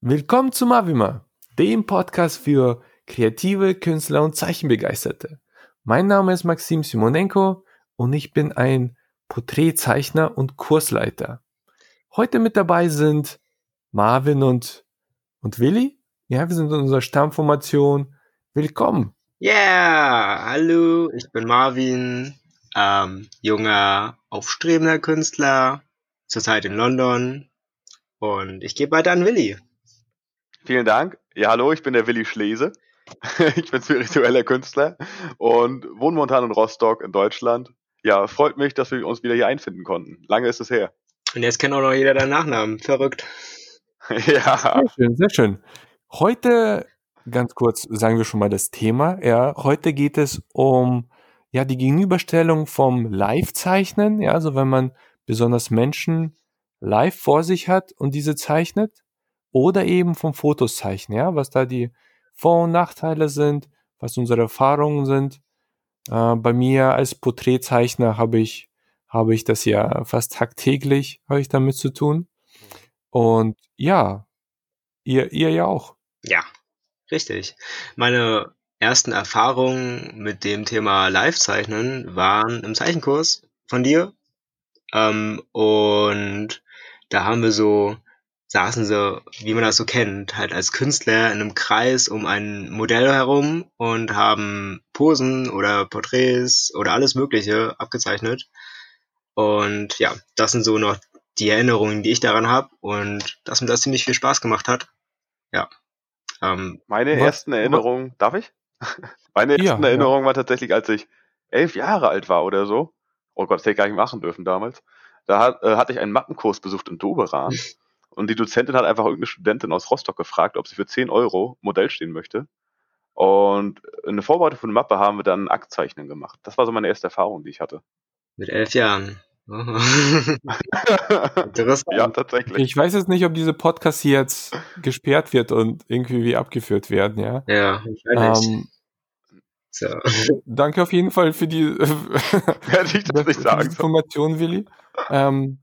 Willkommen zu Mavima, dem Podcast für kreative Künstler und Zeichenbegeisterte. Mein Name ist Maxim Simonenko und ich bin ein Porträtzeichner und Kursleiter. Heute mit dabei sind Marvin und, und Willi. Ja, wir sind in unserer Stammformation. Willkommen. Yeah, hallo, ich bin Marvin, ähm, junger, aufstrebender Künstler, zurzeit in London und ich gebe weiter an Willi. Vielen Dank. Ja, hallo, ich bin der Willi Schlese. ich bin spiritueller Künstler und wohne momentan in Rostock in Deutschland. Ja, freut mich, dass wir uns wieder hier einfinden konnten. Lange ist es her. Und jetzt kennt auch noch jeder deinen Nachnamen. Verrückt. ja. Sehr schön, sehr schön. Heute, ganz kurz, sagen wir schon mal das Thema. Ja, heute geht es um ja die Gegenüberstellung vom Live-Zeichnen. Ja, also wenn man besonders Menschen live vor sich hat und diese zeichnet oder eben vom Fotos zeichnen, ja, was da die Vor- und Nachteile sind, was unsere Erfahrungen sind. Äh, bei mir als Porträtzeichner habe ich, habe ich das ja fast tagtäglich, habe ich damit zu tun. Und ja, ihr, ihr ja auch. Ja, richtig. Meine ersten Erfahrungen mit dem Thema Live-Zeichnen waren im Zeichenkurs von dir. Ähm, und da haben wir so saßen so, wie man das so kennt, halt als Künstler in einem Kreis um ein Modell herum und haben Posen oder Porträts oder alles Mögliche abgezeichnet. Und ja, das sind so noch die Erinnerungen, die ich daran habe und dass mir das ziemlich viel Spaß gemacht hat. Ja. Ähm, Meine was, ersten Erinnerungen, darf ich? Meine ersten ja, Erinnerungen ja. war tatsächlich, als ich elf Jahre alt war oder so. Oh Gott, das hätte ich gar nicht machen dürfen damals. Da hat, äh, hatte ich einen Mattenkurs besucht in Doberan. Und die Dozentin hat einfach irgendeine Studentin aus Rostock gefragt, ob sie für 10 Euro Modell stehen möchte. Und in der Vorbereitung von der Mappe haben wir dann ein Aktzeichnen gemacht. Das war so meine erste Erfahrung, die ich hatte. Mit elf Jahren. Interessant. Ja, tatsächlich. Ich weiß jetzt nicht, ob diese Podcast hier jetzt gesperrt wird und irgendwie wie abgeführt werden, ja. Ja, wahrscheinlich. Ähm, so. Danke auf jeden Fall für die, Hätte ich das nicht sagen Information, Willi. Ähm,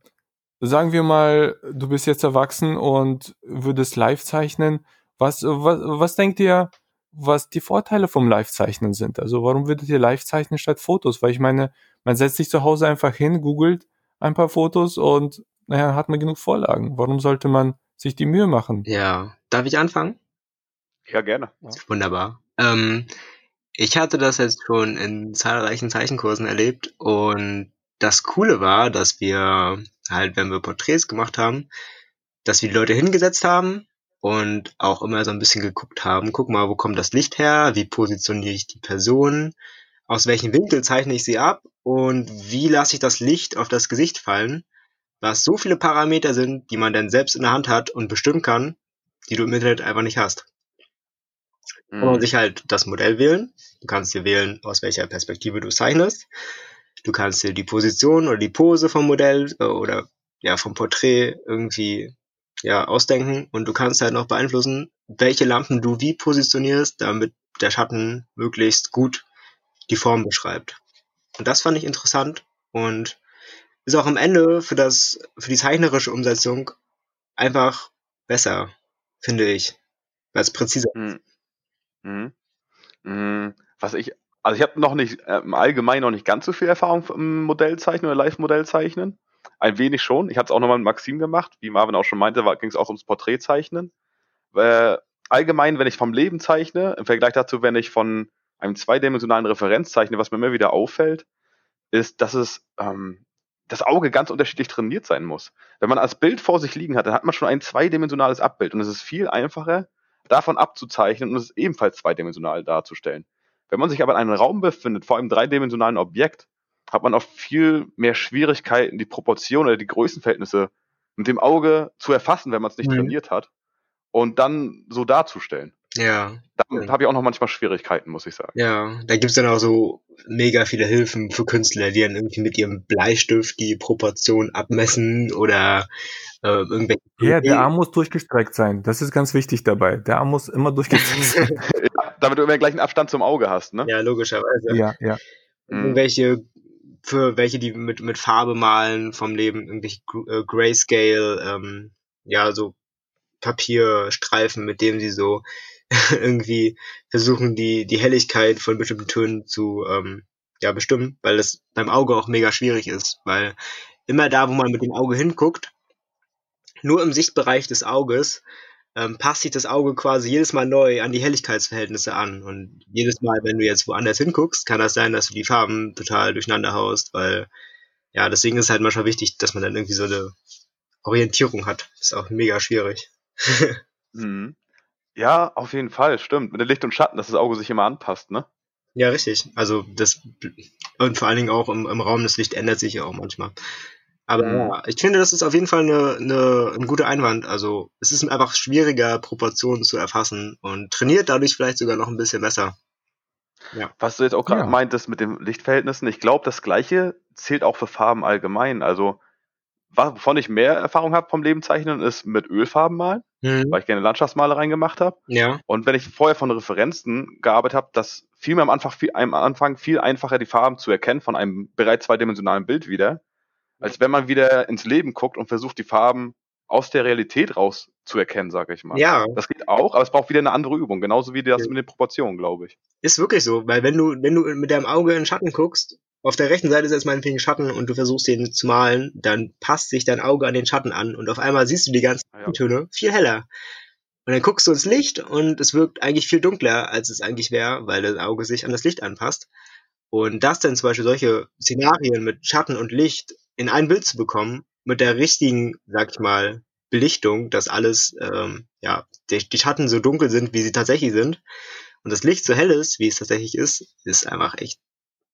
sagen wir mal, du bist jetzt erwachsen und würdest live zeichnen. Was, was, was denkt ihr, was die Vorteile vom Live-Zeichnen sind? Also warum würdet ihr live zeichnen statt Fotos? Weil ich meine, man setzt sich zu Hause einfach hin, googelt ein paar Fotos und naja, hat man genug Vorlagen. Warum sollte man sich die Mühe machen? Ja, darf ich anfangen? Ja, gerne. Ja. Wunderbar. Ähm, ich hatte das jetzt schon in zahlreichen Zeichenkursen erlebt und das Coole war, dass wir halt, wenn wir Porträts gemacht haben, dass wir die Leute hingesetzt haben und auch immer so ein bisschen geguckt haben, guck mal, wo kommt das Licht her, wie positioniere ich die Person, aus welchem Winkel zeichne ich sie ab und wie lasse ich das Licht auf das Gesicht fallen, was so viele Parameter sind, die man dann selbst in der Hand hat und bestimmen kann, die du im Internet einfach nicht hast. Mhm. Kann man sich halt das Modell wählen. Du kannst dir wählen, aus welcher Perspektive du zeichnest. Du kannst dir die Position oder die Pose vom Modell äh, oder ja vom Porträt irgendwie ja ausdenken und du kannst halt noch beeinflussen, welche Lampen du wie positionierst, damit der Schatten möglichst gut die Form beschreibt. Und das fand ich interessant und ist auch am Ende für das für die zeichnerische Umsetzung einfach besser, finde ich, weil es präziser ist. Mhm. Mhm. Was ich also ich habe noch nicht, äh, im Allgemeinen noch nicht ganz so viel Erfahrung im Modellzeichnen oder Live-Modellzeichnen. Ein wenig schon. Ich hatte es auch nochmal mit Maxim gemacht. Wie Marvin auch schon meinte, ging es auch ums Porträtzeichnen. Äh, allgemein, wenn ich vom Leben zeichne, im Vergleich dazu, wenn ich von einem zweidimensionalen Referenz zeichne, was mir immer wieder auffällt, ist, dass es ähm, das Auge ganz unterschiedlich trainiert sein muss. Wenn man als Bild vor sich liegen hat, dann hat man schon ein zweidimensionales Abbild und es ist viel einfacher, davon abzuzeichnen und es ebenfalls zweidimensional darzustellen. Wenn man sich aber in einem Raum befindet, vor einem dreidimensionalen Objekt, hat man oft viel mehr Schwierigkeiten, die Proportionen oder die Größenverhältnisse mit dem Auge zu erfassen, wenn man es nicht mhm. trainiert hat und dann so darzustellen. Ja. Damit ja. habe ich auch noch manchmal Schwierigkeiten, muss ich sagen. Ja, da gibt's dann auch so mega viele Hilfen für Künstler, die dann irgendwie mit ihrem Bleistift die Proportion abmessen oder äh, irgendwelche. Ja, der Arm muss durchgestreckt sein. Das ist ganz wichtig dabei. Der Arm muss immer durchgestreckt sein. Damit du immer den gleichen Abstand zum Auge hast, ne? Ja, logischerweise. Ja, ja. Mhm. Irgendwelche für welche, die mit, mit Farbe malen vom Leben, irgendwelche äh, Grayscale, ähm, ja, so Papierstreifen, mit dem sie so irgendwie versuchen, die, die Helligkeit von bestimmten Tönen zu ähm, ja, bestimmen, weil das beim Auge auch mega schwierig ist, weil immer da, wo man mit dem Auge hinguckt, nur im Sichtbereich des Auges ähm, passt sich das Auge quasi jedes Mal neu an die Helligkeitsverhältnisse an. Und jedes Mal, wenn du jetzt woanders hinguckst, kann das sein, dass du die Farben total durcheinander haust, weil ja, deswegen ist es halt manchmal wichtig, dass man dann irgendwie so eine Orientierung hat. ist auch mega schwierig. mhm. Ja, auf jeden Fall, stimmt. Mit dem Licht und Schatten, dass das Auge sich immer anpasst, ne? Ja, richtig. Also das und vor allen Dingen auch im, im Raum, das Licht ändert sich ja auch manchmal. Aber ja, ich finde, das ist auf jeden Fall eine, eine, ein guter Einwand. Also es ist einfach schwieriger, Proportionen zu erfassen und trainiert dadurch vielleicht sogar noch ein bisschen besser. Ja. Was du jetzt auch gerade ja. meintest mit den Lichtverhältnissen, ich glaube, das gleiche zählt auch für Farben allgemein. Also wovon ich mehr Erfahrung habe vom Lebenzeichnen, ist mit Ölfarben malen, mhm. weil ich gerne Landschaftsmalereien gemacht habe. Ja. Und wenn ich vorher von Referenzen gearbeitet habe, dass viel mir am Anfang, viel, am Anfang viel einfacher die Farben zu erkennen von einem bereits zweidimensionalen Bild wieder, als wenn man wieder ins Leben guckt und versucht, die Farben aus der Realität raus zu erkennen, sage ich mal. Ja. Das geht auch, aber es braucht wieder eine andere Übung, genauso wie das ja. mit den Proportionen, glaube ich. Ist wirklich so, weil wenn du, wenn du mit deinem Auge in den Schatten guckst, auf der rechten Seite ist jetzt meinetwegen Schatten und du versuchst den zu malen, dann passt sich dein Auge an den Schatten an und auf einmal siehst du die ganzen ja. Töne viel heller. Und dann guckst du ins Licht und es wirkt eigentlich viel dunkler, als es eigentlich wäre, weil das Auge sich an das Licht anpasst. Und das dann zum Beispiel solche Szenarien mit Schatten und Licht in ein Bild zu bekommen, mit der richtigen, sag ich mal, Belichtung, dass alles, ähm, ja, die, die Schatten so dunkel sind, wie sie tatsächlich sind, und das Licht so hell ist, wie es tatsächlich ist, ist einfach echt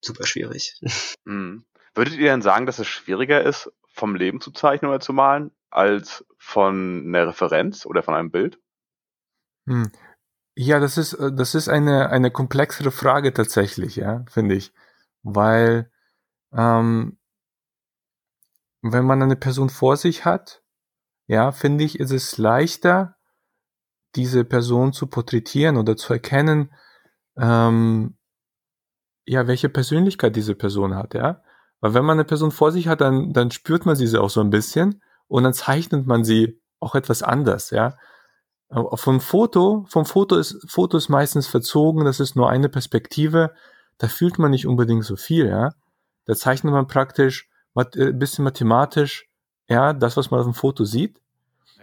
super schwierig. Mhm. Würdet ihr denn sagen, dass es schwieriger ist, vom Leben zu zeichnen oder zu malen, als von einer Referenz oder von einem Bild? Hm. Ja, das ist, äh, das ist eine, eine komplexere Frage tatsächlich, ja, finde ich. Weil ähm, wenn man eine Person vor sich hat, ja, finde ich, ist es leichter, diese Person zu porträtieren oder zu erkennen, ähm, ja, welche Persönlichkeit diese Person hat, ja. Weil wenn man eine Person vor sich hat, dann, dann spürt man sie auch so ein bisschen und dann zeichnet man sie auch etwas anders, ja. Vom Foto, vom Foto ist, Foto ist meistens verzogen, das ist nur eine Perspektive, da fühlt man nicht unbedingt so viel, ja. Da zeichnet man praktisch ein äh, bisschen mathematisch, ja, das, was man auf dem Foto sieht.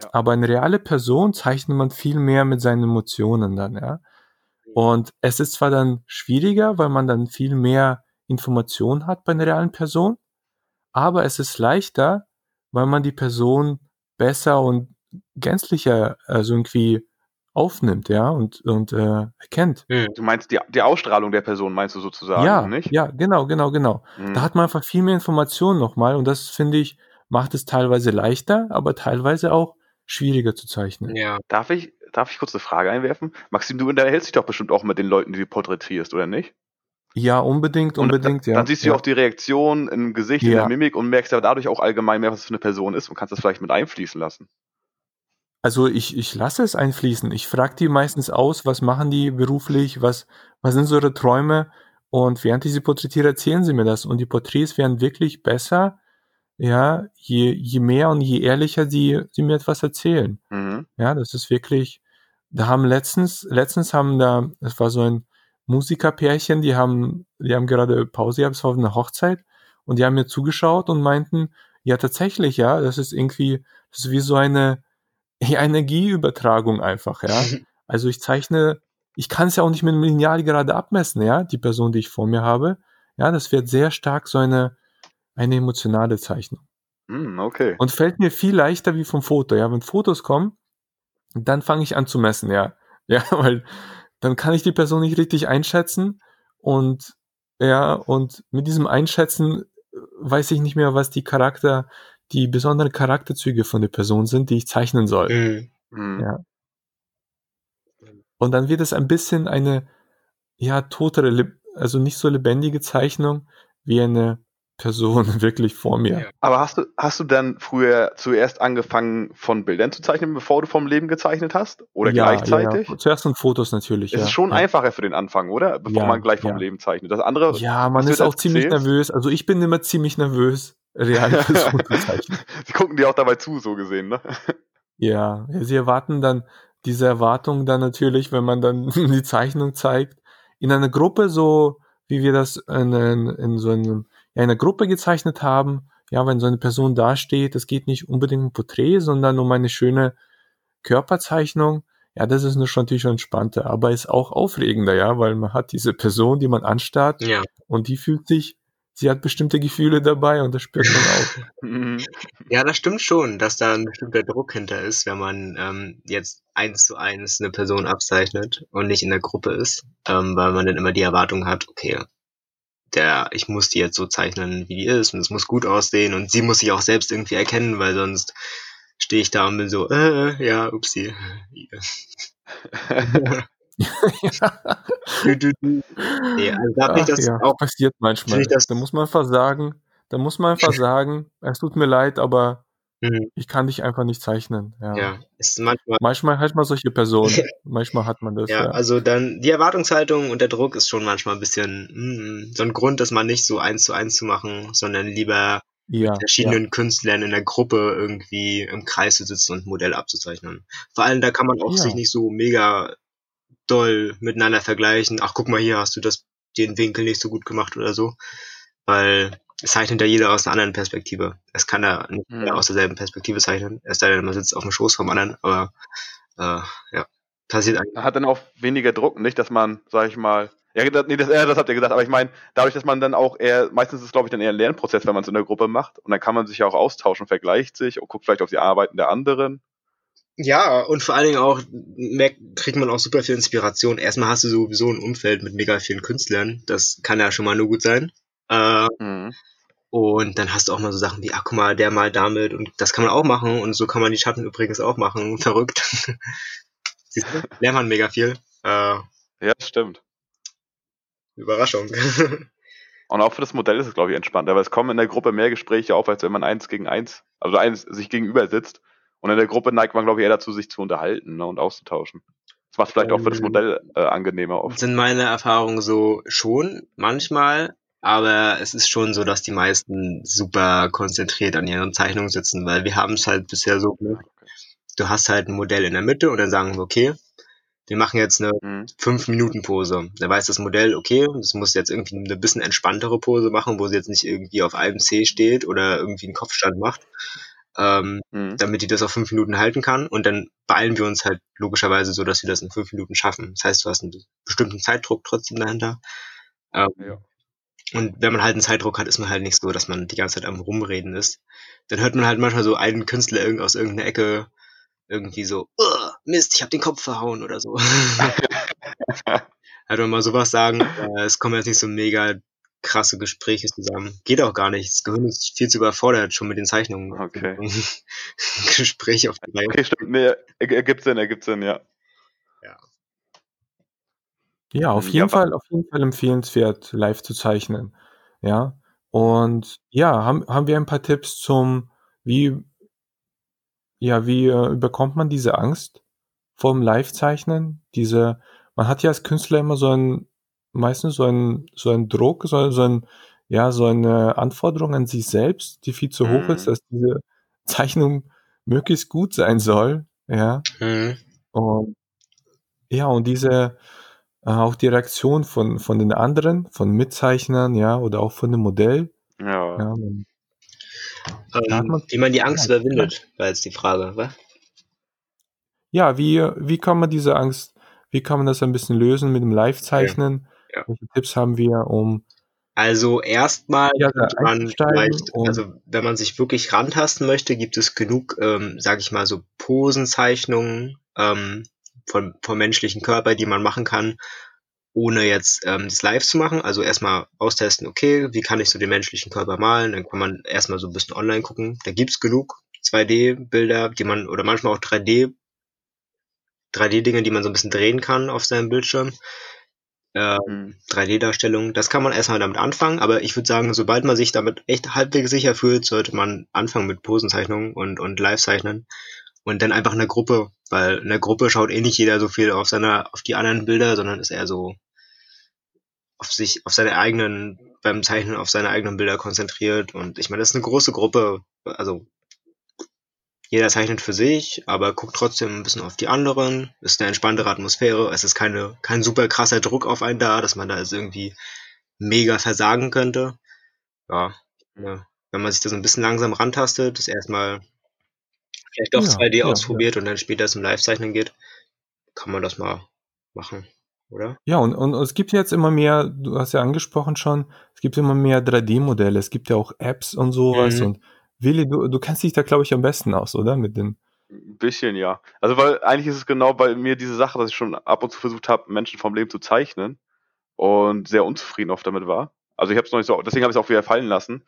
Ja. Aber eine reale Person zeichnet man viel mehr mit seinen Emotionen dann, ja. Und es ist zwar dann schwieriger, weil man dann viel mehr Informationen hat bei einer realen Person, aber es ist leichter, weil man die Person besser und gänzlicher also irgendwie aufnimmt, ja, und, und äh, erkennt. Hm. Du meinst die, die Ausstrahlung der Person, meinst du sozusagen, ja, nicht? Ja, genau, genau, genau. Mhm. Da hat man einfach viel mehr Informationen nochmal und das, finde ich, macht es teilweise leichter, aber teilweise auch schwieriger zu zeichnen. Ja. Darf ich, darf ich kurz eine Frage einwerfen? Maxim, du unterhältst dich doch bestimmt auch mit den Leuten, die du porträtierst, oder nicht? Ja, unbedingt, unbedingt, dann, ja. Dann siehst du ja auch die Reaktion im Gesicht, ja. in der Mimik und merkst ja dadurch auch allgemein mehr, was es für eine Person ist und kannst das vielleicht mit einfließen lassen. Also ich, ich lasse es einfließen. Ich frage die meistens aus, was machen die beruflich, was, was sind so ihre Träume und während ich sie porträtiere, erzählen sie mir das und die Porträts werden wirklich besser, ja, je, je mehr und je ehrlicher sie, sie mir etwas erzählen. Mhm. Ja, das ist wirklich, da haben letztens, letztens haben da, es war so ein Musikerpärchen, die haben, die haben gerade Pause gehabt, es war auf einer Hochzeit und die haben mir zugeschaut und meinten, ja tatsächlich, ja, das ist irgendwie, das ist wie so eine, Energieübertragung einfach, ja. Also ich zeichne, ich kann es ja auch nicht mit einem Lineal gerade abmessen, ja, die Person, die ich vor mir habe. Ja, das wird sehr stark so eine, eine emotionale Zeichnung. Mm, okay. Und fällt mir viel leichter wie vom Foto, ja. Wenn Fotos kommen, dann fange ich an zu messen, ja. Ja, weil dann kann ich die Person nicht richtig einschätzen und ja, und mit diesem Einschätzen weiß ich nicht mehr, was die Charakter, die besonderen Charakterzüge von der Person sind, die ich zeichnen soll. Mhm. mhm. Ja. Und dann wird es ein bisschen eine, ja, totere, also nicht so lebendige Zeichnung wie eine Person wirklich vor mir. Aber hast du, hast du dann früher zuerst angefangen, von Bildern zu zeichnen, bevor du vom Leben gezeichnet hast? Oder ja, gleichzeitig? Ja, Zuerst von Fotos natürlich. Es ja. ist schon einfacher für den Anfang, oder? Bevor man gleich vom Leben zeichnet. Das andere. Ja, man ist auch ziemlich erzählst? nervös. Also ich bin immer ziemlich nervös reale Personen zeichnen. Sie gucken dir auch dabei zu, so gesehen, ne? Ja, sie erwarten dann diese Erwartung dann natürlich, wenn man dann die Zeichnung zeigt, in einer Gruppe so, wie wir das in, in, in so einem, ja, in einer Gruppe gezeichnet haben, ja, wenn so eine Person dasteht, es geht nicht unbedingt um Porträt, sondern um eine schöne Körperzeichnung, ja, das ist schon natürlich entspannter, aber ist auch aufregender, ja, weil man hat diese Person, die man anstarrt Ja. und die fühlt sich, sie hat bestimmte Gefühle dabei und das spürt man auch. Mhm. Ja, das stimmt schon, dass da ein bestimmter Druck hinter ist, wenn man ähm, jetzt eins zu eins eine Person abzeichnet und nicht in der Gruppe ist, ähm, weil man dann immer die Erwartung hat, okay, der, ich muss die jetzt so zeichnen, wie die ist und es muss gut aussehen und sie muss sich auch selbst irgendwie erkennen, weil sonst stehe ich da und bin so, äh, ja, upsie. Du, du, du. Nee, also da finde ich Ach das ja, auch, passiert manchmal. ich das- da muss man einfach sagen, da muss man einfach sagen, es tut mir leid, aber hm, ich kann dich einfach nicht zeichnen. Ja. ja, ist manchmal Manchmal hat man solche Personen, manchmal hat man das. Ja, Ja, also dann die Erwartungshaltung und der Druck ist schon manchmal ein bisschen mm, so ein Grund, dass man nicht so eins zu eins zu machen, sondern lieber ja, verschiedenen Künstlern in der Gruppe irgendwie im Kreis zu sitzen und ein Modell abzuzeichnen. Vor allem da kann man auch Ja. sich nicht so mega doll miteinander vergleichen. Ach, guck mal hier, hast du das den Winkel nicht so gut gemacht oder so, weil es zeichnet ja jeder aus einer anderen Perspektive. Es kann ja nicht Mhm. aus derselben Perspektive zeichnen. Es sei denn, man sitzt auf dem Schoß vom anderen, aber äh, ja, passiert eigentlich. Man hat dann auch weniger Druck, nicht, dass man, sag ich mal, ja, das, nee, das, ja, das habt ihr gesagt, aber ich meine, dadurch, dass man dann auch eher, meistens ist es, glaube ich, dann eher ein Lernprozess, wenn man es in der Gruppe macht. Und dann kann man sich ja auch austauschen, vergleicht sich und guckt vielleicht auf die Arbeiten der anderen. Ja, und vor allen Dingen auch merkt, kriegt man auch super viel Inspiration. Erstmal hast du sowieso ein Umfeld mit mega vielen Künstlern. Das kann ja schon mal nur gut sein. Äh, Mhm. und dann hast du auch mal so Sachen wie, ach guck mal, der mal damit und das kann man auch machen und so kann man die Schatten übrigens auch machen. Verrückt. Siehst du, lernt man mega viel. Äh, Ja, das stimmt. Überraschung. Und auch für das Modell ist es, glaube ich, entspannter, weil es kommen in der Gruppe mehr Gespräche auf, als wenn man eins gegen eins, also eins sich gegenüber sitzt. Und in der Gruppe neigt man, glaube ich, eher dazu, sich zu unterhalten ne, und auszutauschen. Das macht vielleicht auch für das Ähm, Modell äh, angenehmer oft. sind meine Erfahrungen so schon manchmal, aber es ist schon so, dass die meisten super konzentriert an ihren Zeichnungen sitzen, weil wir haben es halt bisher so gemacht. Du hast halt ein Modell in der Mitte und dann sagen wir, okay, wir machen jetzt eine Mhm. 5-Minuten-Pose. Da weiß das Modell, okay, das muss jetzt irgendwie eine bisschen entspanntere Pose machen, wo sie jetzt nicht irgendwie auf einem C steht oder irgendwie einen Kopfstand macht, ähm, Mhm. damit die das auf fünf Minuten halten kann. Und dann beeilen wir uns halt logischerweise so, dass wir das in fünf Minuten schaffen. Das heißt, du hast einen bestimmten Zeitdruck trotzdem dahinter. Ähm, Ja. Und wenn man halt einen Zeitdruck hat, ist man halt nicht so, dass man die ganze Zeit am Rumreden ist. Dann hört man halt manchmal so einen Künstler aus irgendeiner Ecke irgendwie so, "Ugh, Mist, ich hab den Kopf verhauen oder so. halt man mal sowas sagen, äh, es kommen jetzt nicht so mega krasse Gespräche zusammen. Geht auch gar nicht. Das Gehirn ist viel zu überfordert schon mit den Zeichnungen. Okay. Gespräche auf die Reihe. Okay, stimmt. Nee, er- ergibt Sinn, ergibt Sinn, ja. Ja, auf Ja, jeden aber- Fall, auf jeden Fall empfehlenswert, live zu zeichnen. Ja. Und ja, haben, haben wir ein paar Tipps zum, wie, ja, wie äh, überkommt man diese Angst vorm Live-Zeichnen? Diese, man hat ja als Künstler immer so ein, meistens so ein, so ein Druck, so, so ein, ja, so eine Anforderung an sich selbst, die viel zu hoch Mhm. ist, dass diese Zeichnung möglichst gut sein soll. Ja. Mhm. Und ja, und diese, äh, auch die Reaktion von, von den anderen, von Mitzeichnern, ja, oder auch von dem Modell. Ja. Ja, man- Ähm, wie man die Angst Ja, überwindet, war jetzt die Frage, was? ja wie, wie kann man diese Angst, wie kann man das ein bisschen lösen mit dem Live-Zeichnen? Ja. Welche Tipps haben wir, um, Also erstmal Ja, man vielleicht, also wenn man sich wirklich rantasten möchte, gibt es genug, ähm, sag ich mal, so Posenzeichnungen ähm, von, vom menschlichen Körper, die man machen kann, ohne jetzt ähm, das live zu machen. Also erstmal austesten, okay, wie kann ich so den menschlichen Körper malen? Dann kann man erstmal so ein bisschen online gucken. Da gibt's genug 2D-Bilder, die man, oder manchmal auch 3D, 3D-Dinge, die man so ein bisschen drehen kann auf seinem Bildschirm. Ähm, Mhm. 3D-Darstellung. Das kann man erstmal damit anfangen, aber ich würde sagen, sobald man sich damit echt halbwegs sicher fühlt, sollte man anfangen mit Posenzeichnungen und, und Live-Zeichnen und dann einfach in der Gruppe, weil in der Gruppe schaut eh nicht jeder so viel auf seine, auf die anderen Bilder, sondern ist eher so auf sich, auf seine eigenen, beim Zeichnen auf seine eigenen Bilder konzentriert und ich meine, das ist eine große Gruppe, also jeder zeichnet für sich, aber guckt trotzdem ein bisschen auf die anderen. Ist eine entspanntere Atmosphäre. Es ist keine, kein super krasser Druck auf einen da, dass man da jetzt irgendwie mega versagen könnte. Ja, ja. wenn man sich da so ein bisschen langsam rantastet, das erstmal vielleicht doch Ja, 2D ja, ausprobiert und dann später zum Live-Zeichnen geht, kann man das mal machen, oder? Ja, und, und es gibt jetzt immer mehr, du hast ja angesprochen schon, es gibt immer mehr 3D-Modelle, es gibt ja auch Apps und sowas Mhm. und Willi, du, du kennst dich da, glaube ich, am besten aus, oder? Mit den, Ein bisschen, ja. Also, weil eigentlich ist es genau bei mir diese Sache, dass ich schon ab und zu versucht habe, Menschen vom Leben zu zeichnen und sehr unzufrieden oft damit war. Also ich habe es noch nicht so, deswegen habe ich es auch wieder fallen lassen.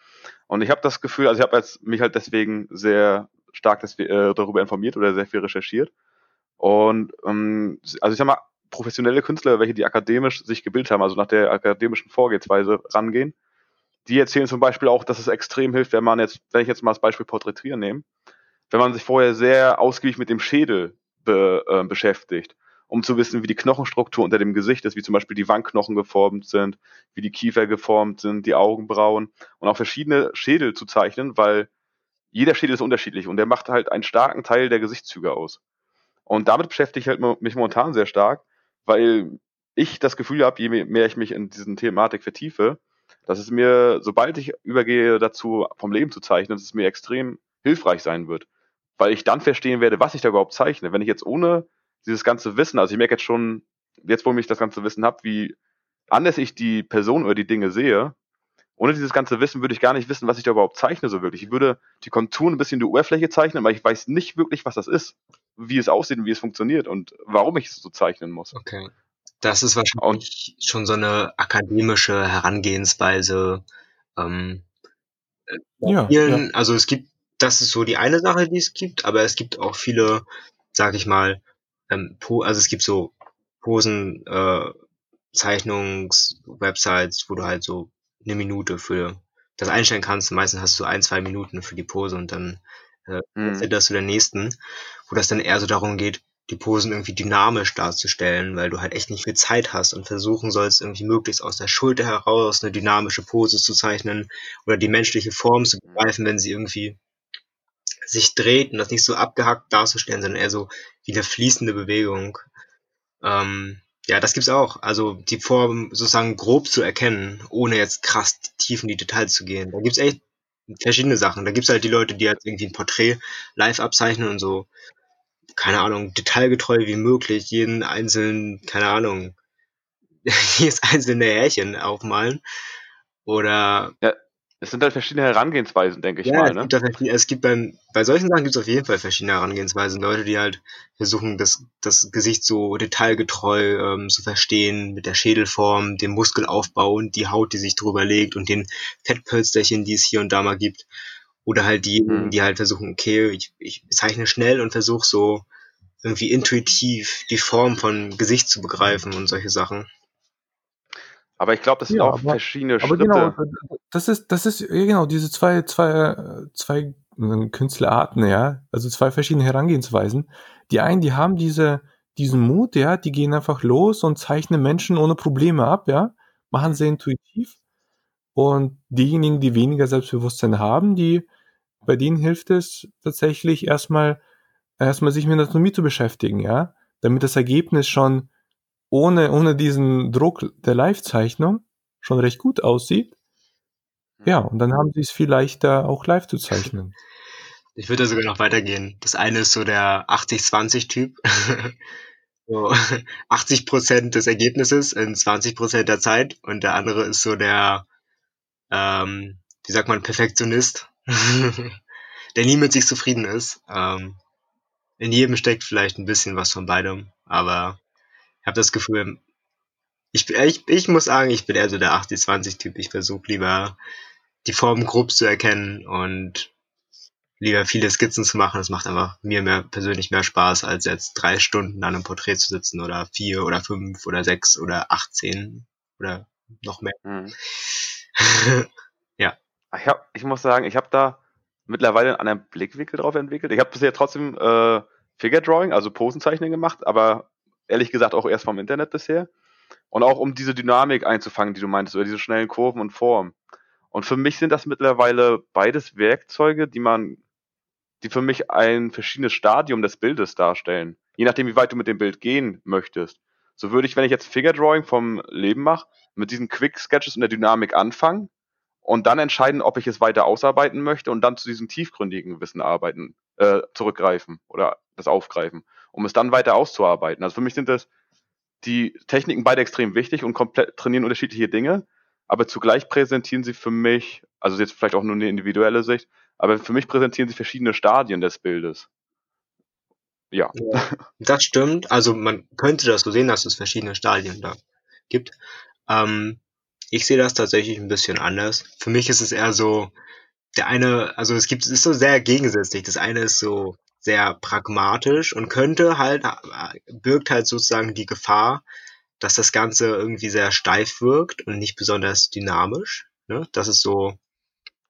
Und ich habe das Gefühl, also ich habe mich halt deswegen sehr stark deswe- äh, darüber informiert oder sehr viel recherchiert. Und ähm, also ich sag mal, professionelle Künstler, welche die akademisch sich gebildet haben, also nach der akademischen Vorgehensweise rangehen, die erzählen zum Beispiel auch, dass es extrem hilft, wenn man jetzt, wenn ich jetzt mal das Beispiel Porträtieren nehme, wenn man sich vorher sehr ausgiebig mit dem Schädel be, äh, beschäftigt, um zu wissen, wie die Knochenstruktur unter dem Gesicht ist, wie zum Beispiel die Wangenknochen geformt sind, wie die Kiefer geformt sind, die Augenbrauen und auch verschiedene Schädel zu zeichnen, weil jeder Schädel ist unterschiedlich und der macht halt einen starken Teil der Gesichtszüge aus. Und damit beschäftige ich halt mich momentan sehr stark, weil ich das Gefühl habe, je me- mehr ich mich in diesen Thematik vertiefe, dass es mir, sobald ich übergehe dazu, vom Leben zu zeichnen, dass es mir extrem hilfreich sein wird. Weil ich dann verstehen werde, was ich da überhaupt zeichne. Wenn ich jetzt ohne dieses ganze Wissen, also ich merke jetzt schon, jetzt wo ich das ganze Wissen habe, wie anders ich die Person oder die Dinge sehe, ohne dieses ganze Wissen würde ich gar nicht wissen, was ich da überhaupt zeichne so wirklich. Ich würde die Konturen ein bisschen die Oberfläche zeichnen, aber ich weiß nicht wirklich, was das ist, wie es aussieht und wie es funktioniert und warum ich es so zeichnen muss. Okay. Das ist wahrscheinlich schon so eine akademische Herangehensweise. Ähm, äh, bei Ja, vielen, Also es gibt, das ist so die eine Sache, die es gibt, aber es gibt auch viele, sag ich mal, ähm, po, also es gibt so Posen, äh, Zeichnungs-Websites, wo du halt so eine Minute für das einstellen kannst. Meistens hast du so ein, zwei Minuten für die Pose und dann äh, Hm. das zu der nächsten, wo das dann eher so darum geht, die Posen irgendwie dynamisch darzustellen, weil du halt echt nicht viel Zeit hast und versuchen sollst, irgendwie möglichst aus der Schulter heraus eine dynamische Pose zu zeichnen oder die menschliche Form zu begreifen, wenn sie irgendwie sich dreht und das nicht so abgehackt darzustellen, sondern eher so wie eine fließende Bewegung. Ähm, ja, das gibt's auch. Also die Form sozusagen grob zu erkennen, ohne jetzt krass tief in die Details zu gehen. Da gibt's echt verschiedene Sachen. Da gibt's halt die Leute, die halt irgendwie ein Porträt live abzeichnen und so, keine Ahnung, detailgetreu wie möglich jeden einzelnen, keine Ahnung, jedes einzelne Härchen aufmalen. Oder Es sind halt verschiedene Herangehensweisen, denke ich ja, mal. es Ne? gibt, da verschiedene, es gibt beim, bei solchen Sachen gibt es auf jeden Fall verschiedene Herangehensweisen. Leute, die halt versuchen, das, das Gesicht so detailgetreu ähm, zu verstehen, mit der Schädelform, dem Muskelaufbau und die Haut, die sich drüber legt und den Fettpölsterchen, die es hier und da mal gibt. Oder halt diejenigen, Mhm. die halt versuchen, okay, ich, ich zeichne schnell und versuche so irgendwie intuitiv die Form von Gesicht zu begreifen und solche Sachen. Aber ich glaube, das sind Ja, auch aber- verschiedene Aber Schritte. genau, das ist, das ist, ja genau, diese zwei, zwei, zwei äh, Künstlerarten, ja, also zwei verschiedene Herangehensweisen. Die einen, die haben diese, diesen Mut, ja, die gehen einfach los und zeichnen Menschen ohne Probleme ab, ja, machen sie intuitiv. Und diejenigen, die weniger Selbstbewusstsein haben, die, bei denen hilft es tatsächlich erstmal, erstmal sich mit Anatomie zu beschäftigen, ja, damit das Ergebnis schon ohne, ohne diesen Druck der Live-Zeichnung schon recht gut aussieht. Ja, und dann haben sie es viel leichter, auch live zu zeichnen. Ich würde da sogar noch weitergehen. Das eine ist so der 80-20-Typ. so 80 Prozent des Ergebnisses in 20 Prozent der Zeit. Und der andere ist so der, ähm, wie sagt man, Perfektionist. der nie mit sich zufrieden ist. Ähm, in jedem steckt vielleicht ein bisschen was von beidem. Aber ich habe das Gefühl, ich, ich, ich muss sagen, ich bin eher so der 80-20-Typ. Ich versuche lieber die Form grob zu erkennen und lieber viele Skizzen zu machen. Das macht einfach mir mehr persönlich mehr Spaß, als jetzt drei Stunden an einem Porträt zu sitzen oder vier oder fünf oder sechs oder 18 oder noch mehr. Mhm. Ich, hab, ich muss sagen, ich habe da mittlerweile einen anderen Blickwinkel drauf entwickelt. Ich habe bisher trotzdem äh, Figure Drawing, also Posenzeichnen gemacht, aber ehrlich gesagt auch erst vom Internet bisher. Und auch um diese Dynamik einzufangen, die du meintest, oder diese schnellen Kurven und Formen. Und für mich sind das mittlerweile beides Werkzeuge, die man die für mich ein verschiedenes Stadium des Bildes darstellen. Je nachdem, wie weit du mit dem Bild gehen möchtest. So würde ich, wenn ich jetzt Figure Drawing vom Leben mache, mit diesen Quick Sketches und der Dynamik anfangen und dann entscheiden, ob ich es weiter ausarbeiten möchte und dann zu diesem tiefgründigen Wissen arbeiten, äh, zurückgreifen oder das aufgreifen, um es dann weiter auszuarbeiten. Also für mich sind das die Techniken beide extrem wichtig und komplett trainieren unterschiedliche Dinge, aber zugleich präsentieren sie für mich, also jetzt vielleicht auch nur eine individuelle Sicht, aber für mich präsentieren sie verschiedene Stadien des Bildes. Ja. ja. Das stimmt. Also man könnte das so sehen, dass es verschiedene Stadien da gibt. Ähm, ich sehe das tatsächlich ein bisschen anders. Für mich ist es eher so, der eine, also es gibt, es ist so sehr gegensätzlich. Das eine ist so sehr pragmatisch und könnte halt, äh, birgt halt sozusagen die Gefahr, dass das Ganze irgendwie sehr steif wirkt und nicht besonders dynamisch. Ne? Das ist so.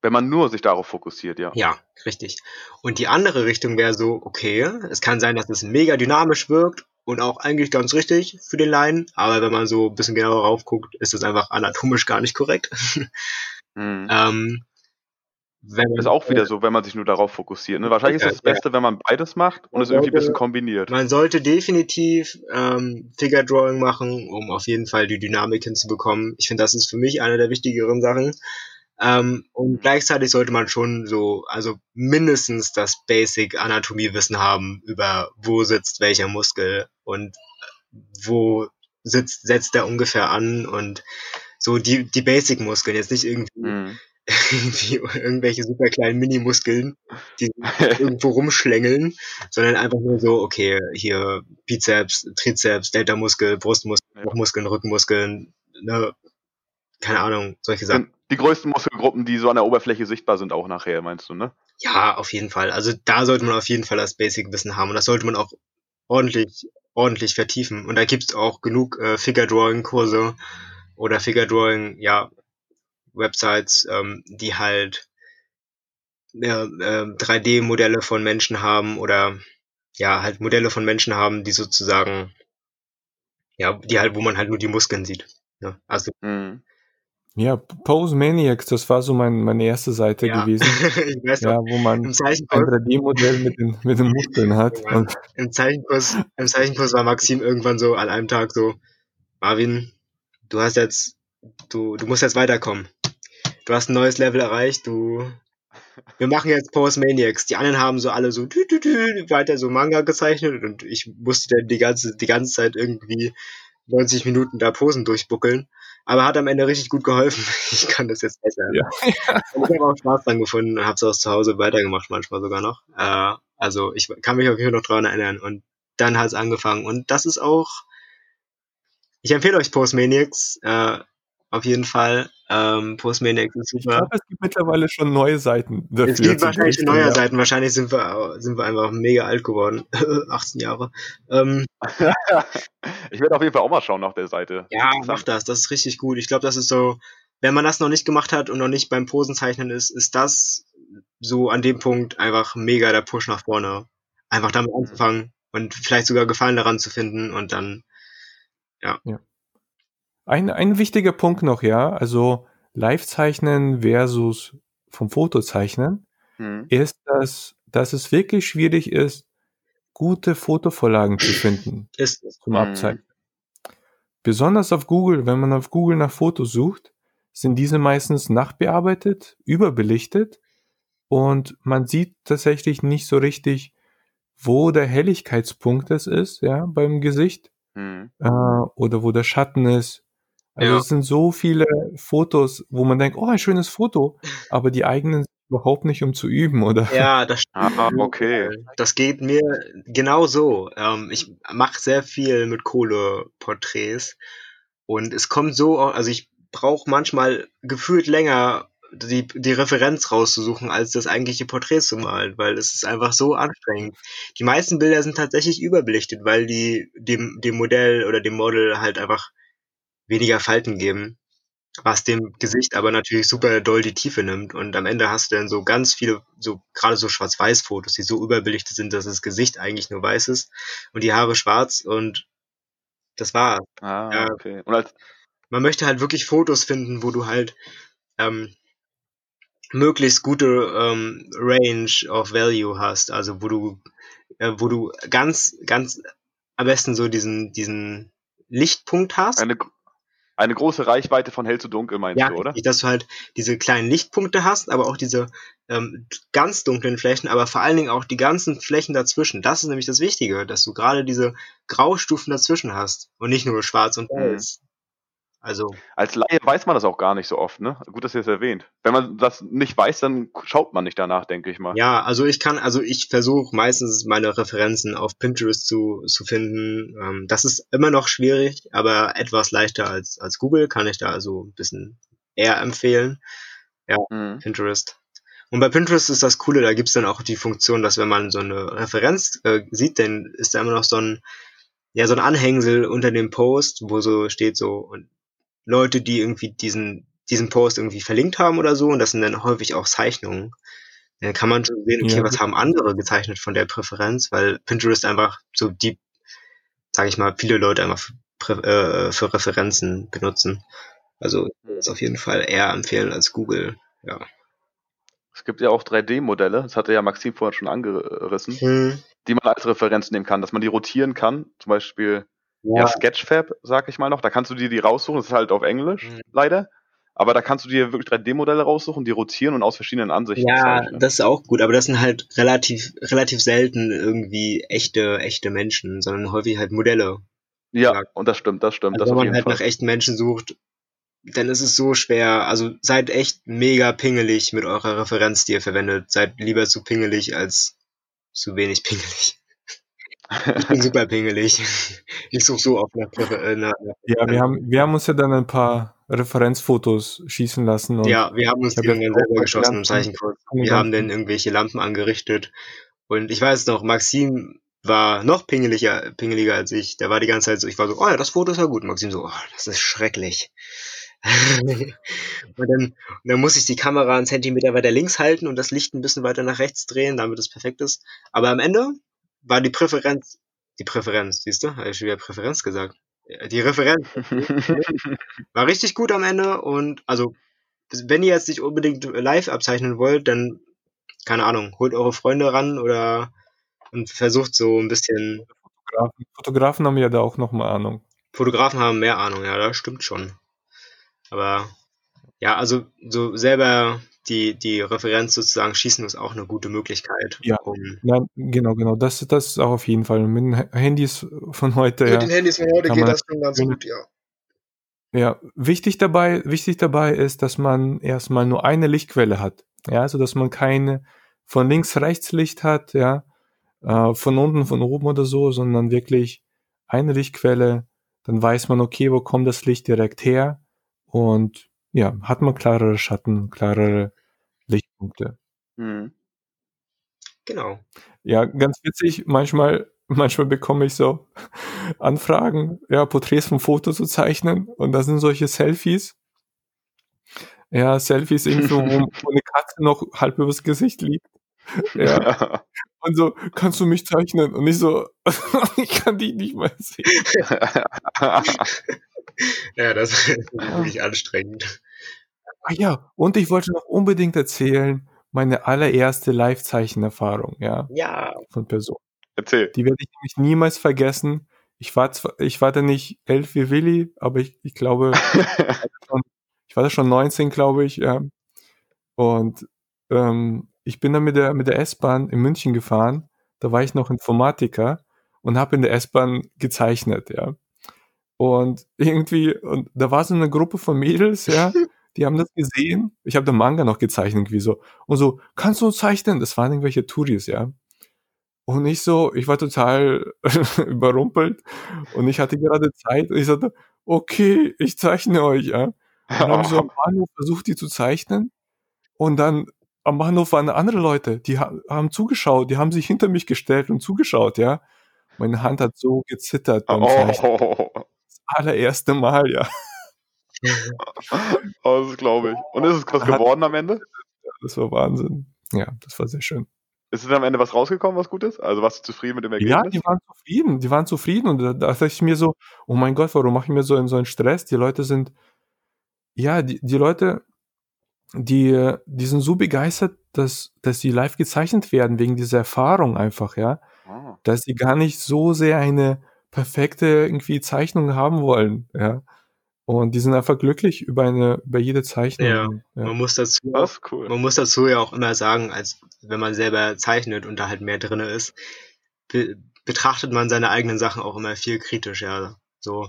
Wenn man nur sich darauf fokussiert, ja. Ja, richtig. Und die andere Richtung wäre so, okay, es kann sein, dass es mega dynamisch wirkt und auch eigentlich ganz richtig für den Laien, aber wenn man so ein bisschen genauer raufguckt, ist es einfach anatomisch gar nicht korrekt. Mhm. ähm, wenn ist auch wieder so, wenn man sich nur darauf fokussiert. Ne? Wahrscheinlich ist es das Beste, wenn man beides macht und man es irgendwie ein bisschen kombiniert. Man sollte definitiv ähm, Figure Drawing machen, um auf jeden Fall die Dynamik hinzubekommen. Ich finde, das ist für mich eine der wichtigeren Sachen. Ähm, und gleichzeitig sollte man schon so, also mindestens das Basic Anatomiewissen haben über wo sitzt welcher Muskel und wo sitzt, setzt der ungefähr an und so die, die Basic Muskeln, jetzt nicht irgendwie mhm irgendwie irgendwelche super kleinen Minimuskeln, die irgendwo rumschlängeln, sondern einfach nur so, okay, hier Bizeps, Trizeps, Delta-Muskel, Brustmuskel, Bauchmuskeln, Rückenmuskeln, ne, keine Ahnung, solche Sachen. Die größten Muskelgruppen, die so an der Oberfläche sichtbar sind, auch nachher, meinst du, ne? Ja, auf jeden Fall. Also da sollte man auf jeden Fall das Basic-Wissen haben und das sollte man auch ordentlich, ordentlich vertiefen. Und da gibt's auch genug äh, Figure-Drawing-Kurse oder Figure-Drawing, ja, Websites, ähm, die halt ja, äh, 3D-Modelle von Menschen haben oder ja, halt Modelle von Menschen haben, die sozusagen, ja, die halt, wo man halt nur die Muskeln sieht. Ja, ne? also. Mhm. Ja, Pose Maniacs, das war so mein, meine erste Seite ja. gewesen. ich weiß ja, wo man ein 3D-Modell mit den, mit den Muskeln hat. Ja, und Im, Zeichenkurs, Im Zeichenkurs war Maxim irgendwann so an einem Tag so, Marvin, du hast jetzt, du, du musst jetzt weiterkommen du hast ein neues Level erreicht, du. Wir machen jetzt Pose Maniacs. Die anderen haben so alle so tü, tü, tü, weiter so Manga gezeichnet und ich musste dann die ganze, die ganze Zeit irgendwie 90 Minuten da Posen durchbuckeln. Aber hat am Ende richtig gut geholfen. Ich kann das jetzt besser. Ja. Ich habe auch Spaß dran gefunden und habe es auch zu Hause weitergemacht, manchmal sogar noch. Äh, also ich kann mich auf jeden Fall noch dran erinnern. Und dann hat es angefangen. Und das ist auch. Ich empfehle euch Postmaniacs. Äh, auf jeden Fall. Ähm, Postmaniac ist super. Ich glaube, es gibt mittlerweile schon neue Seiten dafür. Es gibt wahrscheinlich neue ja. Seiten. Wahrscheinlich sind wir, sind wir einfach mega alt geworden. 18 Jahre. Ähm, ich werde auf jeden Fall auch mal schauen nach der Seite. Ja, mach das. Das ist richtig gut. Ich glaube, das ist so, wenn man das noch nicht gemacht hat und noch nicht beim Posenzeichnen ist, ist das so an dem Punkt einfach mega der Push nach vorne. Einfach damit mhm. anzufangen und vielleicht sogar Gefallen daran zu finden und dann, ja. ja. Ein, ein wichtiger Punkt noch, ja, also Live-Zeichnen versus vom Fotozeichnen, mhm. ist, dass, dass es wirklich schwierig ist, gute Fotovorlagen zu finden ist zum Abzeichnen. Mhm. Besonders auf Google, wenn man auf Google nach Fotos sucht, sind diese meistens nachbearbeitet, überbelichtet und man sieht tatsächlich nicht so richtig, wo der Helligkeitspunkt es ist, ja, beim Gesicht mhm. äh, oder wo der Schatten ist also ja. es sind so viele Fotos, wo man denkt, oh, ein schönes Foto, aber die eigenen überhaupt nicht, um zu üben, oder? Ja, das stimmt. Ah, okay. Das geht mir genau so. Ähm, ich mache sehr viel mit Kohleporträts und es kommt so, also ich brauche manchmal gefühlt länger, die, die Referenz rauszusuchen, als das eigentliche Porträt zu malen, weil es ist einfach so anstrengend. Die meisten Bilder sind tatsächlich überbelichtet, weil die dem, dem Modell oder dem Model halt einfach weniger Falten geben, was dem Gesicht aber natürlich super doll die Tiefe nimmt. Und am Ende hast du dann so ganz viele, so gerade so Schwarz-Weiß-Fotos, die so überbelichtet sind, dass das Gesicht eigentlich nur weiß ist und die Haare schwarz und das war. Ah, ja, okay. Und als man möchte halt wirklich Fotos finden, wo du halt ähm, möglichst gute ähm, Range of Value hast, also wo du, äh, wo du ganz, ganz am besten so diesen, diesen Lichtpunkt hast. Eine, eine große Reichweite von hell zu dunkel, meinst ja, du, oder? Richtig, dass du halt diese kleinen Lichtpunkte hast, aber auch diese ähm, ganz dunklen Flächen, aber vor allen Dingen auch die ganzen Flächen dazwischen. Das ist nämlich das Wichtige, dass du gerade diese Graustufen dazwischen hast und nicht nur schwarz und Mhm. weiß. Also, Als Laie weiß man das auch gar nicht so oft, ne? Gut, dass ihr es erwähnt. Wenn man das nicht weiß, dann schaut man nicht danach, denke ich mal. ja, also ich kann, also ich versuche meistens meine Referenzen auf Pinterest zu, zu finden. Ähm, das ist immer noch schwierig, aber etwas leichter als, als Google kann ich da also ein bisschen eher empfehlen. Mhm. Pinterest. Und bei Pinterest ist das Coole, da gibt's dann auch die Funktion, dass wenn man so eine Referenz äh, sieht, dann ist da immer noch so ein, ja, so ein Anhängsel unter dem Post, wo so steht so, und Leute, die irgendwie diesen, diesen Post irgendwie verlinkt haben oder so, und das sind dann häufig auch Zeichnungen. Dann kann man schon sehen, okay, Ja. was haben andere gezeichnet von der Präferenz, weil Pinterest einfach so die, sag ich mal, viele Leute einfach für, äh, für Referenzen benutzen. Also ist auf jeden Fall eher empfehlen als Google. Ja. Es gibt ja auch 3D-Modelle, das hatte ja Maxim vorhin schon angerissen, Hm. die man als Referenz nehmen kann, dass man die rotieren kann. Zum Beispiel ja. Ja, Sketchfab, sag ich mal noch. Da kannst du dir die raussuchen, das ist halt auf Englisch, Mhm. leider. Aber da kannst du dir wirklich 3D-Modelle raussuchen, die rotieren und aus verschiedenen Ansichten ja, zeichnen. das ist auch gut, aber das sind halt relativ, relativ selten irgendwie echte, echte Menschen, sondern häufig halt Modelle. Ja, Ja. und das stimmt, das stimmt. Also das wenn man halt Fall. nach echten Menschen sucht, dann ist es so schwer. Also seid echt mega pingelig mit eurer Referenz, die ihr verwendet. Seid lieber zu pingelig als zu wenig pingelig. Ich bin super pingelig. Ich suche so oft nach, äh, nach Ja, wir haben, wir haben uns ja dann ein paar Referenzfotos schießen lassen. Und Ja, wir haben uns die irgendwann selber geschossen im Zeichenkurs. Wir haben dann irgendwelche Lampen angerichtet. Und ich weiß noch, Maxim war noch pingeliger, pingeliger als ich. Der war die ganze Zeit so, ich war so, oh ja, das Foto ist ja gut. Maxim so, oh, das ist schrecklich. und, dann, und dann muss ich die Kamera einen Zentimeter weiter links halten und das Licht ein bisschen weiter nach rechts drehen, damit es perfekt ist. Aber am Ende war die Präferenz, die Präferenz, siehst du, habe ich schon wieder Präferenz gesagt. Die Referenz war richtig gut am Ende und also wenn ihr jetzt nicht unbedingt live abzeichnen wollt, dann keine Ahnung, holt eure Freunde ran oder und versucht so ein bisschen Fotografen, Fotografen haben ja da auch nochmal Ahnung. Fotografen haben mehr Ahnung, ja, das stimmt schon. Aber ja, also so selber die die Referenz sozusagen schießen ist auch eine gute Möglichkeit. Ja. Um, Ja, genau, genau. Das, das ist auch auf jeden Fall. Mit den Ha- Handys von heute, ja. Handys von heute Kann man- schon ganz gut, ja. Ja, wichtig dabei, wichtig dabei ist, dass man erstmal nur eine Lichtquelle hat. Ja, also dass man keine von links rechts Licht hat, ja, äh, von unten, von oben oder so, sondern wirklich eine Lichtquelle. Dann weiß man, okay, wo kommt das Licht direkt her? Und ja, hat man klarere Schatten, klarere Lichtpunkte. Mhm. Genau. Ja, ganz witzig, manchmal, manchmal bekomme ich so Anfragen, ja, Porträts von Fotos zu zeichnen und da sind solche Selfies. Ja, Selfies irgendwo, wo, wo eine Katze noch halb übers Gesicht liegt. Ja, und so, kannst du mich zeichnen? Und ich so, ich kann dich nicht mal sehen. Ja, das ist wirklich anstrengend. Ah ja, und ich wollte noch unbedingt erzählen, meine allererste Live-Zeichenerfahrung, ja, Ja, von Person. Erzähl. Die werde ich nämlich niemals vergessen. Ich war zwar, ich war da nicht elf wie Willi, aber ich, ich glaube, ich war da schon 19, glaube ich, ja. Und ähm, ich bin dann mit der mit der S-Bahn in München gefahren. Da war ich noch Informatiker und habe in der S-Bahn gezeichnet, ja. Und irgendwie und da war so eine Gruppe von Mädels, ja, die haben das gesehen. Ich habe den Manga noch gezeichnet irgendwie so und so kannst du zeichnen? Das waren irgendwelche Touris, ja. Und ich so, ich war total überrumpelt und ich hatte gerade Zeit und ich sagte, okay, ich zeichne euch, ja. Und dann habe ich so am Bahnhof versucht, die zu zeichnen. Und dann am Bahnhof waren andere Leute, die ha haben zugeschaut, die haben sich hinter mich gestellt und zugeschaut, ja. Meine Hand hat so gezittert beim Zeichnen. oh, allererste Mal, ja. oh, das glaube ich. Und ist es was geworden am Ende? Das war Wahnsinn. Ja, das war sehr schön. Ist es am Ende was rausgekommen, was gut ist? Also warst du zufrieden mit dem Ja, Ergebnis? die waren zufrieden, die waren zufrieden und da, da dachte ich mir so, oh mein Gott, warum mache ich mir so, so einen Stress? Die Leute sind, ja, die, die Leute, die, die sind so begeistert, dass, dass die live gezeichnet werden, wegen dieser Erfahrung einfach, ja. Ah. Dass sie gar nicht so sehr eine perfekte irgendwie Zeichnung haben wollen, ja. Und die sind einfach glücklich über eine, über jede Zeichnung. Ja, ja. Man muss dazu, ist cool. man muss dazu ja auch immer sagen, als wenn man selber zeichnet und da halt mehr drinne ist, be betrachtet man seine eigenen Sachen auch immer viel kritischer. So.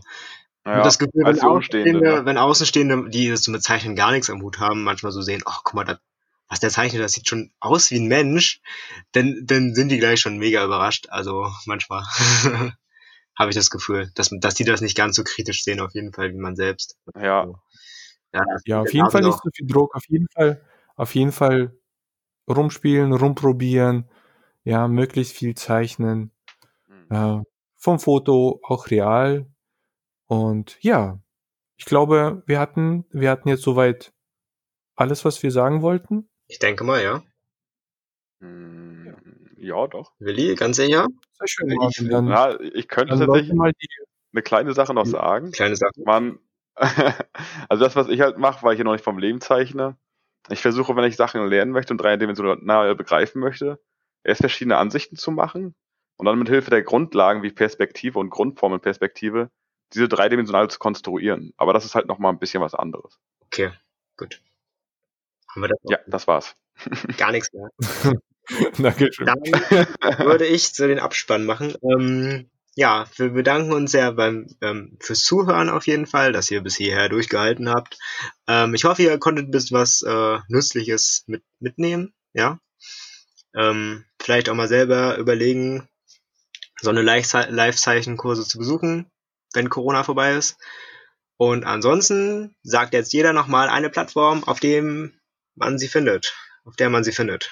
Ja, und das Gefühl, wenn Außenstehende, ne? wenn Außenstehende, die das mit Zeichnen gar nichts am Hut haben, manchmal so sehen, ach guck mal, das, was der zeichnet, das sieht schon aus wie ein Mensch, dann, dann sind die gleich schon mega überrascht. Also manchmal habe ich das Gefühl, dass, dass die das nicht ganz so kritisch sehen, auf jeden Fall, wie man selbst. Ja, Ja, das Ja, auf jeden Fall nicht so viel Druck, auf jeden Fall, auf jeden Fall rumspielen, rumprobieren, ja, möglichst viel zeichnen, Hm. äh, vom Foto auch real. Und ja, ich glaube, wir hatten, wir hatten jetzt soweit alles, was wir sagen wollten. Ich denke mal, ja. Hm, ja, doch. Willi, ganz sicher? Sehr schön, Ich- Ja, ich könnte tatsächlich mal die, eine kleine Sache noch sagen. Kleine Sache. Man, also das, was ich halt mache, weil ich ja noch nicht vom Leben zeichne, ich versuche, wenn ich Sachen lernen möchte und dreidimensional begreifen möchte, erst verschiedene Ansichten zu machen und dann mit Hilfe der Grundlagen wie Perspektive und Grundformenperspektive diese dreidimensional zu konstruieren. Aber das ist halt nochmal ein bisschen was anderes. Okay, gut. Haben wir das Ja, das war's. gar nichts mehr. Dankeschön. Dann würde ich so den Abspann machen. Ähm, ja, wir bedanken uns sehr beim, ähm, fürs Zuhören auf jeden Fall, dass ihr bis hierher durchgehalten habt. Ähm, ich hoffe, ihr konntet ein bisschen was äh, Nützliches mit, mitnehmen. Ja. Ähm, vielleicht auch mal selber überlegen, so eine Live- Live-Zeichenkurse zu besuchen, wenn Corona vorbei ist. Und ansonsten sagt jetzt jeder nochmal eine Plattform, auf dem man sie findet, auf der man sie findet.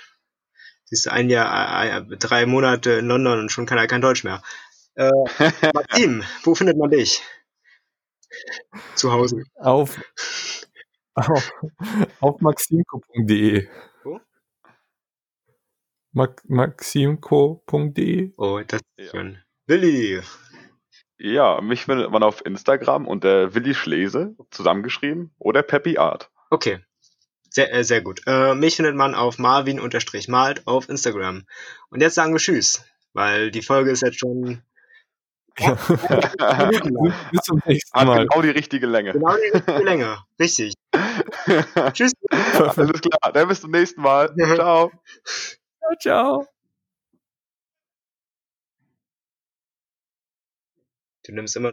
Siehst du, ein Jahr, äh, äh, drei Monate in London und schon kann er kein Deutsch mehr. Äh, Maxim, wo findet man dich? Zu Hause. Auf, auf, auf maximco.de. Wo? Max, maximco.de. Oh, das ist Ja. schön. Willi. Ja, mich findet man auf Instagram unter Willi Schlese, zusammengeschrieben, oder Peppy Art. Okay. Sehr, äh, sehr gut. Äh, mich findet man auf marvin-malt auf Instagram. Und jetzt sagen wir Tschüss, weil die Folge ist jetzt schon Minuten lang. Bis zum nächsten Hat Mal. genau die richtige Länge. genau die richtige Länge. Richtig. Tschüss. Alles klar, dann bis zum nächsten Mal. Ciao. Ciao, ciao. Du nimmst immer